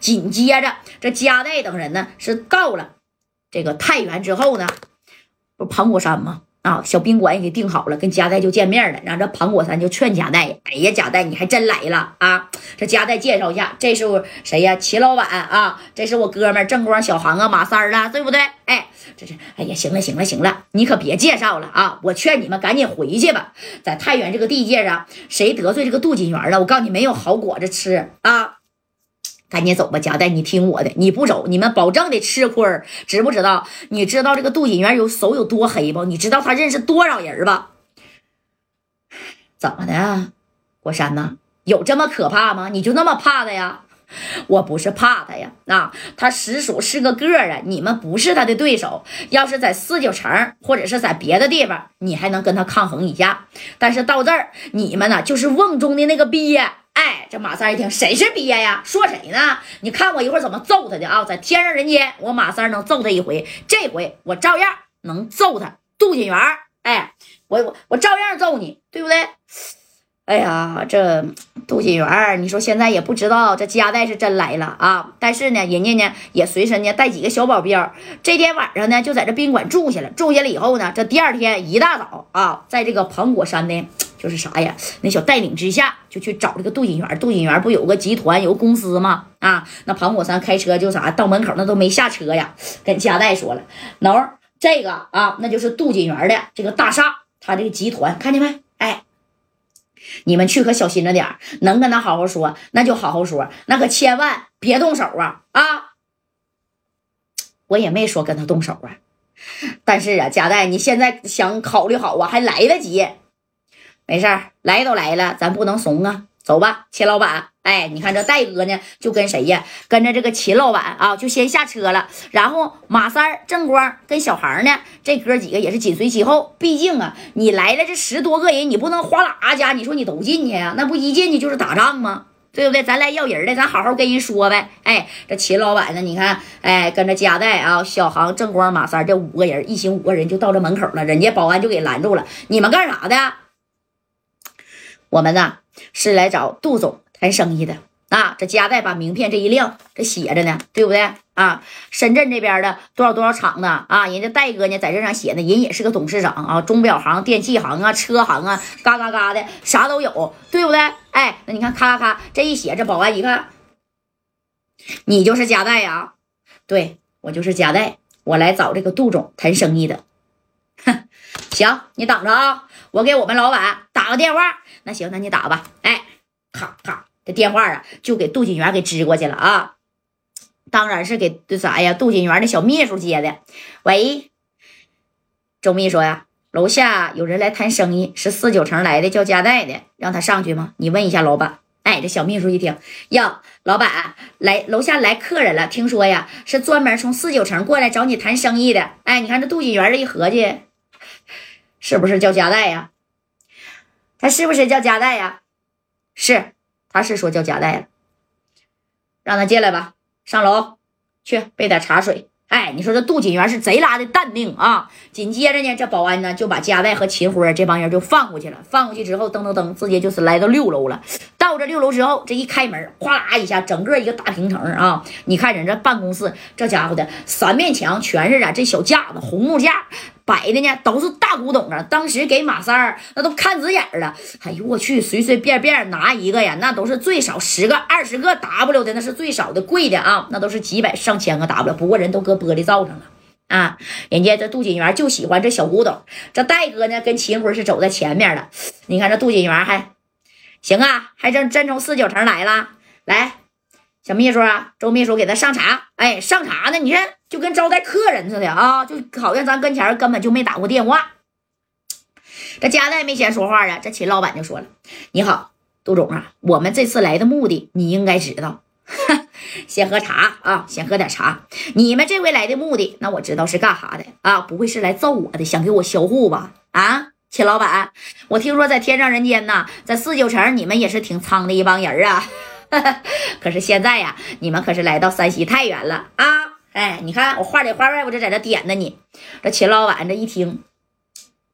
紧接着，这加代等人呢是到了这个太原之后呢，不是盘古山吗？啊，小宾馆也给订好了，跟加代就见面了。然后这盘古山就劝加代：“哎呀，加代你还真来了啊！”这加代介绍一下，这是谁呀？齐老板啊，这是我哥们正光、小航啊、马三儿了，对不对？哎，这是哎呀，行了行了行了，你可别介绍了啊！我劝你们赶紧回去吧，在太原这个地界上，谁得罪这个杜锦元了，我告诉你没有好果子吃啊！赶紧走吧，贾带，你听我的，你不走，你们保证得吃亏知不知道？你知道这个杜锦元有手有多黑不？你知道他认识多少人吧？怎么的，国山呐？有这么可怕吗？你就那么怕他呀？我不是怕他呀，啊，他实属是个个啊，你们不是他的对手。要是在四九城或者是在别的地方，你还能跟他抗衡一下。但是到这儿，你们呢，就是瓮中的那个鳖。哎，这马三一听，谁是鳖呀？说谁呢？你看我一会儿怎么揍他的啊！在天上人间，我马三能揍他一回，这回我照样能揍他。杜锦元，哎，我我我照样揍你，对不对？哎呀，这杜锦元，你说现在也不知道这加代是真来了啊！但是呢，人家呢也随身呢带几个小保镖。这天晚上呢，就在这宾馆住下了。住下了以后呢，这第二天一大早啊，在这个庞果山呢，就是啥呀？那小带领之下，就去找这个杜锦元。杜锦元不有个集团，有个公司吗？啊，那庞果山开车就啥到门口那都没下车呀，跟加代说了，喏，这个啊，那就是杜锦元的这个大厦，他这个集团，看见没？哎。你们去可小心着点能跟他好好说，那就好好说，那可千万别动手啊！啊，我也没说跟他动手啊，但是啊，贾代，你现在想考虑好啊，还来得及。没事儿，来都来了，咱不能怂啊。走吧，秦老板。哎，你看这戴哥呢，就跟谁呀？跟着这个秦老板啊，就先下车了。然后马三儿、正光跟小航呢，这哥几个也是紧随其后。毕竟啊，你来了这十多个人，你不能哗啦家，你说你都进去啊？那不一进去就是打仗吗？对不对？咱来要人的，咱好好跟人说呗。哎，这秦老板呢，你看，哎，跟着加代啊、小航、正光、马三这五个人，一行五个人就到这门口了。人家保安就给拦住了，你们干啥的？我们呢？是来找杜总谈生意的啊！这加代把名片这一亮，这写着呢，对不对啊？深圳这边的多少多少厂的啊，人家戴哥呢在这上写呢，人也是个董事长啊，钟表行、电器行啊、车行啊，嘎嘎嘎的啥都有，对不对？哎，那你看，咔咔咔这一写，这保安一看，你就是加代呀？对我就是加代，我来找这个杜总谈生意的。哼，行，你等着啊，我给我们老板打个电话。那行，那你打吧。哎，咔咔，这电话啊，就给杜锦元给支过去了啊。当然是给这啥呀？杜锦元的小秘书接的。喂，周秘书呀，楼下有人来谈生意，是四九城来的，叫加代的，让他上去吗？你问一下老板。哎，这小秘书一听，哟，老板来楼下来客人了，听说呀，是专门从四九城过来找你谈生意的。哎，你看这杜锦元这一合计，是不是叫加代呀？他是不是叫加代呀？是，他是说叫加代了。让他进来吧，上楼去备点茶水。哎，你说这杜锦元是贼拉的淡定啊！紧接着呢，这保安呢就把加代和秦辉这帮人就放过去了。放过去之后，噔噔噔，直接就是来到六楼了。到这六楼之后，这一开门，哗啦一下，整个一个大平层啊！你看人这办公室，这家伙的三面墙全是啊，这小架子，红木架。摆的呢都是大古董啊！当时给马三儿那都看直眼了。哎呦我去，随随便便拿一个呀，那都是最少十个、二十个 W 的，那是最少的贵的啊，那都是几百上千个 W。不过人都搁玻璃罩上了啊！人家这杜锦元就喜欢这小古董。这戴哥呢跟秦辉是走在前面的。你看这杜锦元还行啊，还真真从四九城来了。来，小秘书啊，周秘书给他上茶。哎，上茶呢？你看。就跟招待客人似的啊，就好像咱跟前根本就没打过电话。这加代没先说话啊，这秦老板就说了：“你好，杜总啊，我们这次来的目的你应该知道。先喝茶啊，先喝点茶。你们这回来的目的，那我知道是干啥的啊？不会是来揍我的，想给我销户吧？啊，秦老板，我听说在天上人间呐，在四九城你们也是挺苍的一帮人啊。可是现在呀，你们可是来到山西太原了啊。”哎，你看我话里话外，我就在这点呢。你这秦老板这一听，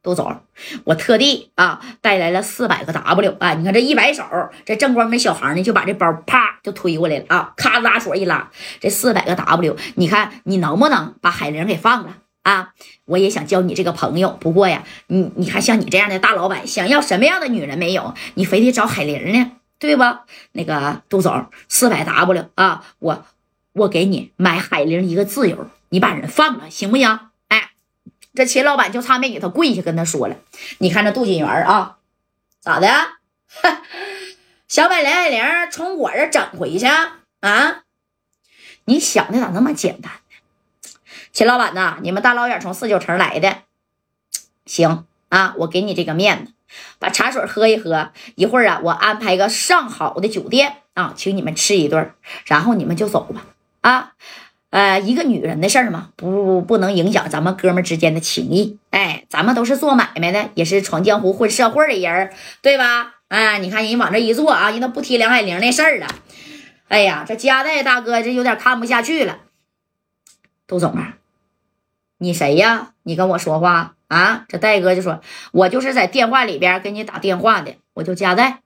杜总，我特地啊带来了四百个 W 啊！你看这一摆手，这正光这小航呢就把这包啪就推过来了啊！咔拉锁一拉，这四百个 W，你看你能不能把海玲给放了啊？我也想交你这个朋友，不过呀，你你看像你这样的大老板，想要什么样的女人没有？你非得找海玲呢，对吧？那个杜总，四百 W 啊，我我给你买海玲一个自由，你把人放了行不行？哎这秦老板就差没给他跪下跟他说了：“你看这杜锦元啊，咋的？想把梁海玲从我这整回去啊？你想的咋那么简单呢？秦老板呐，你们大老远从四九城来的，行啊，我给你这个面子，把茶水喝一喝，一会儿啊，我安排个上好的酒店啊，请你们吃一顿，然后你们就走吧啊。”呃，一个女人的事儿嘛，不不能影响咱们哥们之间的情谊。哎，咱们都是做买卖的，也是闯江湖混社会的人对吧？哎，你看人往这一坐啊，人都不提梁海玲那事儿了。哎呀，这加代大哥这有点看不下去了。杜总啊，你谁呀？你跟我说话啊？这戴哥就说，我就是在电话里边给你打电话的，我就加代。